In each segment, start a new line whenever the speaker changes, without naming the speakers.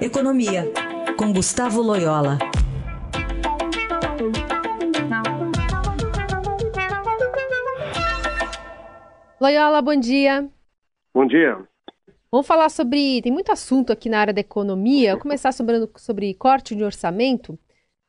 Economia, com Gustavo Loyola.
Loyola, bom dia.
Bom dia.
Vamos falar sobre. Tem muito assunto aqui na área da economia. Vou começar sobre, sobre corte de orçamento.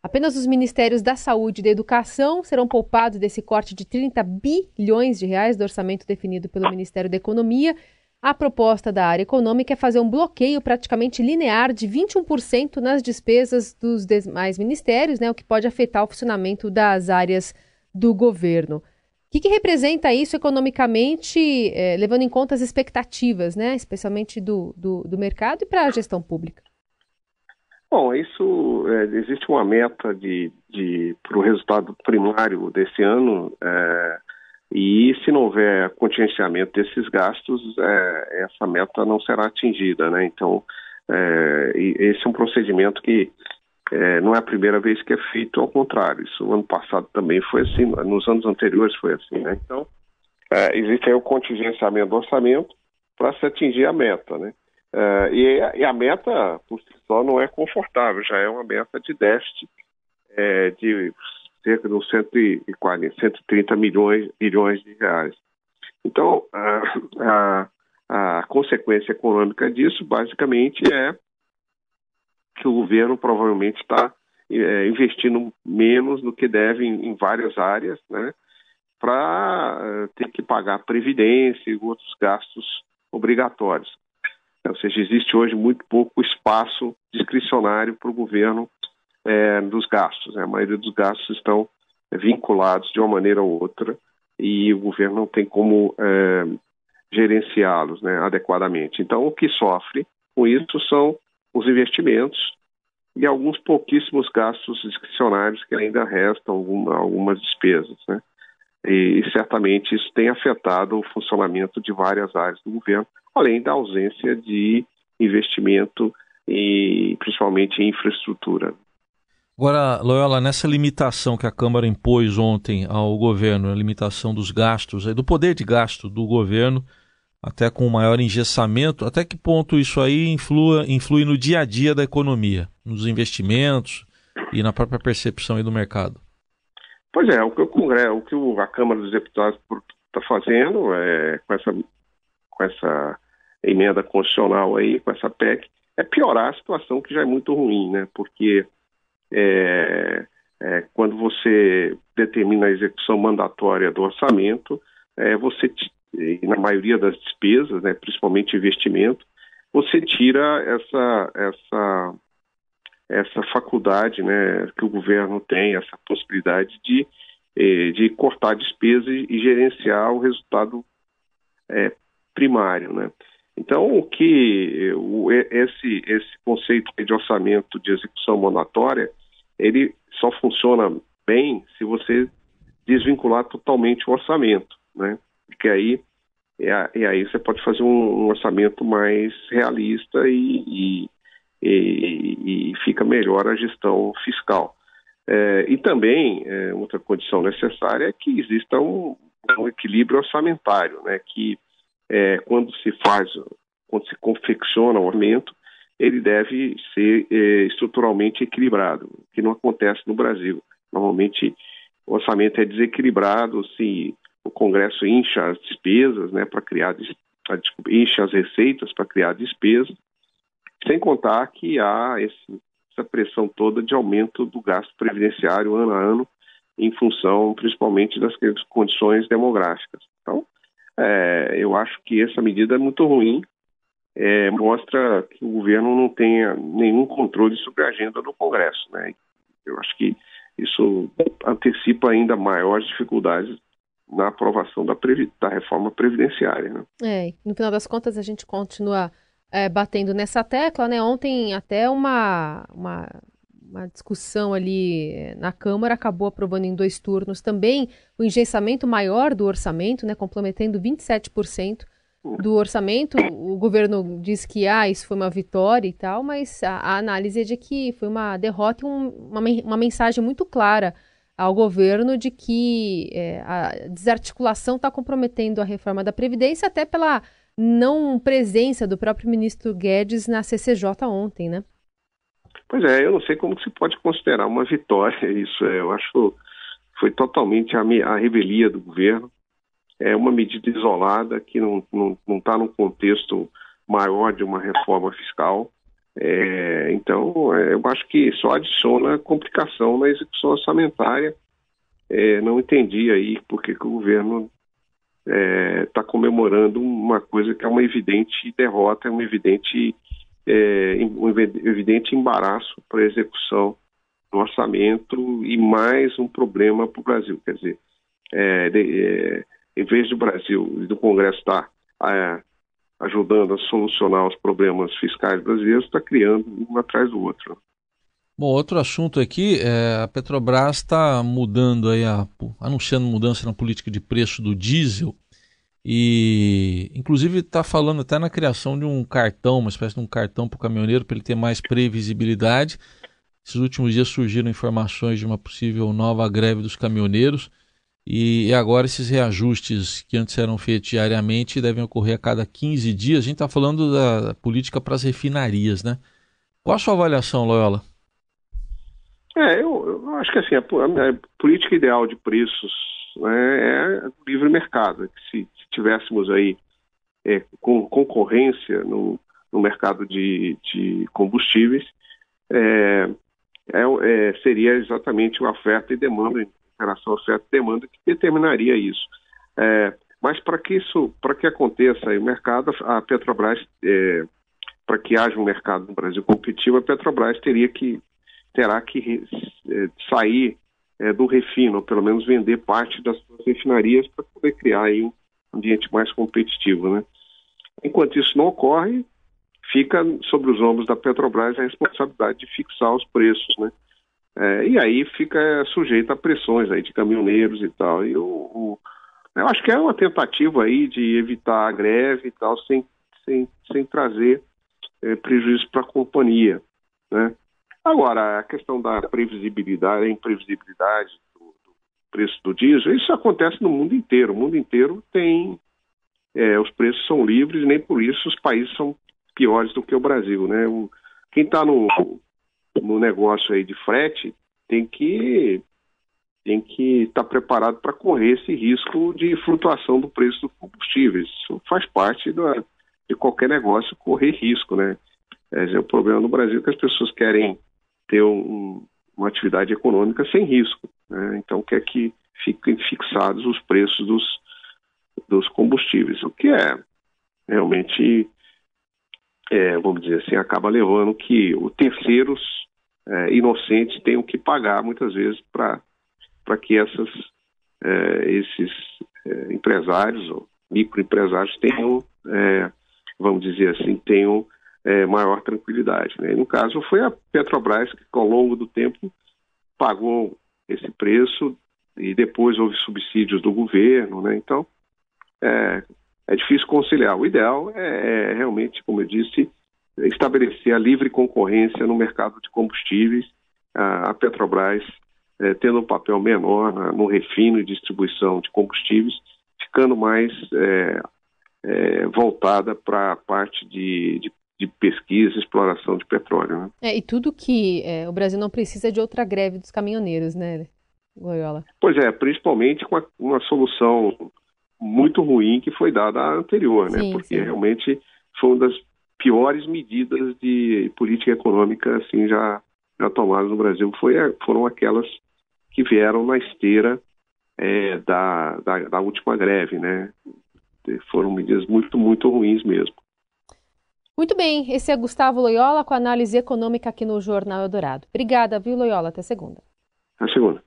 Apenas os ministérios da Saúde e da Educação serão poupados desse corte de 30 bilhões de reais do orçamento definido pelo Ministério da Economia. A proposta da área econômica é fazer um bloqueio praticamente linear de 21% nas despesas dos demais ministérios, né, o que pode afetar o funcionamento das áreas do governo. O que, que representa isso economicamente, eh, levando em conta as expectativas, né, especialmente do, do, do mercado e para a gestão pública?
Bom, isso é, existe uma meta de, de para o resultado primário desse ano. É, e se não houver contingenciamento desses gastos, é, essa meta não será atingida, né? Então, é, esse é um procedimento que é, não é a primeira vez que é feito, ao contrário. Isso no ano passado também foi assim, nos anos anteriores foi assim, né? Então, é, existe aí o contingenciamento do orçamento para se atingir a meta, né? É, e, e, a meta, por si só, não é confortável, já é uma meta de déficit é, de cerca de 140, 130 milhões, bilhões de reais. Então, a, a, a consequência econômica disso, basicamente, é que o governo provavelmente está é, investindo menos do que deve em, em várias áreas, né, para é, ter que pagar previdência e outros gastos obrigatórios. Ou seja, existe hoje muito pouco espaço discricionário para o governo é, dos gastos. Né? A maioria dos gastos estão vinculados de uma maneira ou outra e o governo não tem como é, gerenciá-los né, adequadamente. Então, o que sofre com isso são os investimentos e alguns pouquíssimos gastos discricionários que ainda restam, alguma, algumas despesas. Né? E, e certamente isso tem afetado o funcionamento de várias áreas do governo, além da ausência de investimento e principalmente em infraestrutura.
Agora, Loyola, nessa limitação que a Câmara impôs ontem ao governo, a limitação dos gastos, do poder de gasto do governo, até com maior engessamento, até que ponto isso aí influa, influi no dia a dia da economia, nos investimentos e na própria percepção do mercado?
Pois é, o que o Congresso, o que a Câmara dos Deputados está fazendo é, com, essa, com essa emenda constitucional aí, com essa PEC, é piorar a situação que já é muito ruim, né? Porque é, é, quando você determina a execução mandatória do orçamento, é, você, na maioria das despesas, né, principalmente investimento, você tira essa, essa, essa faculdade né, que o governo tem, essa possibilidade de, é, de cortar despesas e gerenciar o resultado é, primário. Né? Então, o que o, esse, esse conceito de orçamento de execução mandatória ele só funciona bem se você desvincular totalmente o orçamento, né? Porque aí é, aí você pode fazer um, um orçamento mais realista e, e, e, e, fica melhor a gestão fiscal. É, e também é, outra condição necessária é que exista um, um equilíbrio orçamentário, né? Que é, quando se faz, quando se confecciona o orçamento, ele deve ser eh, estruturalmente equilibrado, que não acontece no Brasil. Normalmente o orçamento é desequilibrado se o Congresso incha as despesas, né, para criar desculpa, incha as receitas para criar despesas, sem contar que há esse, essa pressão toda de aumento do gasto previdenciário ano a ano, em função principalmente das condições demográficas. Então, é, eu acho que essa medida é muito ruim é, mostra que o governo não tenha nenhum controle sobre a agenda do Congresso. Né? Eu acho que isso antecipa ainda maiores dificuldades na aprovação da, da reforma previdenciária. Né?
É, no final das contas a gente continua é, batendo nessa tecla, né? Ontem até uma, uma, uma, discussão ali é, na Câmara acabou aprovando em dois turnos também o engessamento maior do orçamento, né? Comprometendo 27% do orçamento, o governo diz que ah, isso foi uma vitória e tal, mas a, a análise é de que foi uma derrota e um, uma, uma mensagem muito clara ao governo de que é, a desarticulação está comprometendo a reforma da Previdência, até pela não presença do próprio ministro Guedes na CCJ ontem, né?
Pois é, eu não sei como se pode considerar uma vitória isso. É, eu acho foi totalmente a, a revelia do governo. É uma medida isolada que não está tá num contexto maior de uma reforma fiscal. É, então, é, eu acho que só adiciona complicação na execução orçamentária. É, não entendi aí por que, o governo está é, comemorando uma coisa que é uma evidente derrota, é um evidente, um evidente embaraço para a execução do orçamento e mais um problema para o Brasil. Quer dizer, é, de, é, em vez do Brasil e do Congresso estar é, ajudando a solucionar os problemas fiscais brasileiros, está criando um atrás do outro.
Bom, outro assunto aqui é a Petrobras está mudando aí, a, anunciando mudança na política de preço do diesel e inclusive está falando até na criação de um cartão, uma espécie de um cartão para o caminhoneiro para ele ter mais previsibilidade. Esses últimos dias surgiram informações de uma possível nova greve dos caminhoneiros e agora esses reajustes que antes eram feitos diariamente devem ocorrer a cada 15 dias. A gente está falando da política para as refinarias, né? Qual a sua avaliação, Loyola?
É, eu, eu acho que assim, a, a, política ideal de preços né, é o livre mercado. Se, se tivéssemos aí é, com concorrência no, no mercado de, de combustíveis, é, é, é, seria exatamente a oferta e demanda, em relação à oferta e demanda, que determinaria isso. É, mas para que isso, para que aconteça o mercado, a Petrobras, é, para que haja um mercado no Brasil competitivo, a Petrobras teria que terá que é, sair é, do refino, ou pelo menos vender parte das suas refinarias para poder criar aí um ambiente mais competitivo, né? Enquanto isso não ocorre, fica sobre os ombros da Petrobras a responsabilidade de fixar os preços, né? É, e aí fica sujeito a pressões aí de caminhoneiros e tal. E o, o, eu acho que é uma tentativa aí de evitar a greve e tal, sem, sem, sem trazer é, prejuízo para a companhia, né? Agora, a questão da previsibilidade, a imprevisibilidade do, do preço do diesel, isso acontece no mundo inteiro. O mundo inteiro tem é, os preços são livres, nem por isso os países são piores do que o Brasil, né? O, quem está no, no negócio aí de frete tem que tem que estar tá preparado para correr esse risco de flutuação do preço dos combustíveis. Isso faz parte de qualquer negócio correr risco, né? É, o problema no Brasil é que as pessoas querem ter um, uma atividade econômica sem risco, né? Então quer que fiquem fixados os preços dos, dos combustíveis, o que é realmente é, vamos dizer assim, acaba levando que os terceiros é, inocentes tenham que pagar muitas vezes para que essas, é, esses é, empresários ou microempresários tenham, é, vamos dizer assim, tenham é, maior tranquilidade. Né? No caso, foi a Petrobras que, ao longo do tempo, pagou esse preço e depois houve subsídios do governo. Né? Então, é, é difícil conciliar. O ideal é, é realmente, como eu disse, estabelecer a livre concorrência no mercado de combustíveis, a, Petrobras é, tendo um papel menor na, no refino e distribuição de combustíveis, ficando mais é, é, voltada para a parte de, de, de, pesquisa e exploração de petróleo. Né?
É, e tudo que o Brasil não precisa de outra greve dos caminhoneiros, né, Loyola?
Pois é, principalmente com a, uma solução muito ruim que foi dada a anterior, né? Sim, Porque sim. realmente foi uma das piores medidas de política econômica assim já, já tomadas no Brasil foi, foram aquelas que vieram na esteira é, da, da, da, última greve, né? Foram medidas muito, muito ruins mesmo.
Muito bem, esse é Gustavo Loyola com análise econômica aqui no Jornal Eldorado. Obrigada, viu, Loyola? Até segunda.
Até segunda.